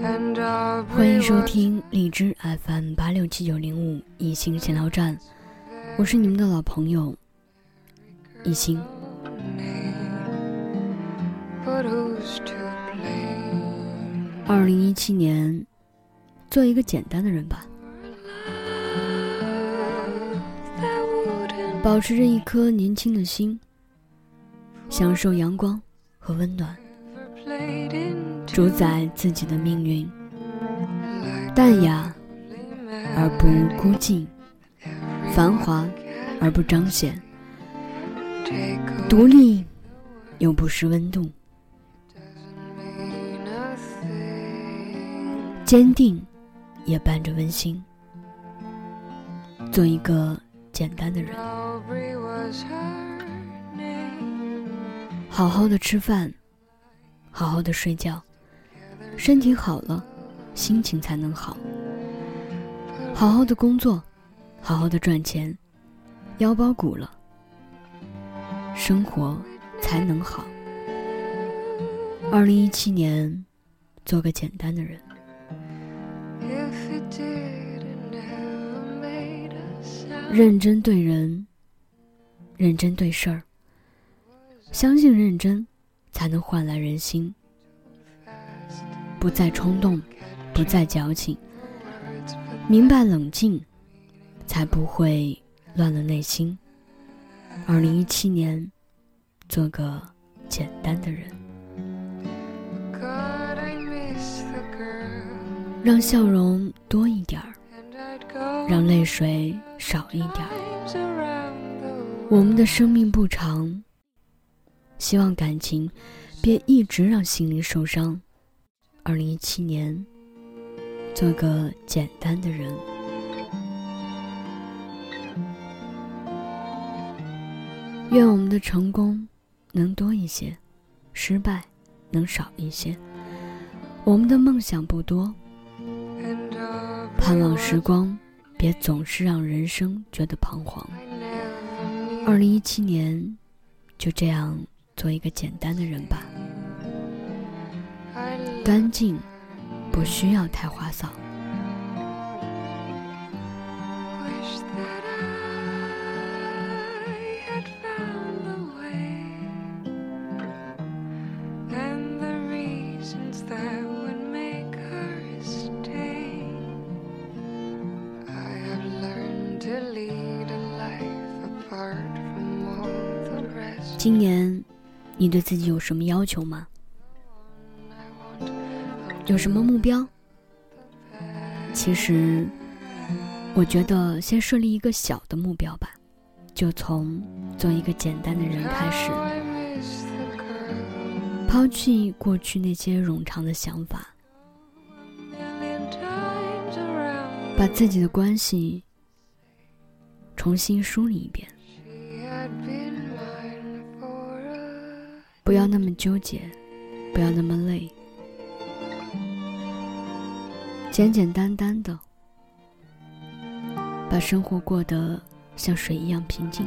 欢迎收听荔枝 FM 八六七九零五一星闲聊站，我是你们的老朋友一星。二零一七年，做一个简单的人吧，保持着一颗年轻的心，享受阳光和温暖。主宰自己的命运，淡雅而不孤寂，繁华而不彰显，独立又不失温度，坚定也伴着温馨。做一个简单的人，好好的吃饭。好好的睡觉，身体好了，心情才能好。好好的工作，好好的赚钱，腰包鼓了，生活才能好。二零一七年，做个简单的人，认真对人，认真对事儿，相信认真。才能换来人心，不再冲动，不再矫情，明白冷静，才不会乱了内心。二零一七年，做个简单的人，让笑容多一点儿，让泪水少一点儿。我们的生命不长。希望感情别一直让心灵受伤。二零一七年，做个简单的人。愿我们的成功能多一些，失败能少一些。我们的梦想不多，盼望时光别总是让人生觉得彷徨。二零一七年，就这样。做一个简单的人吧，干净，不需要太花哨。今年。你对自己有什么要求吗？有什么目标？其实，我觉得先设立一个小的目标吧，就从做一个简单的人开始，抛弃过去那些冗长的想法，把自己的关系重新梳理一遍。不要那么纠结，不要那么累，简简单单的把生活过得像水一样平静。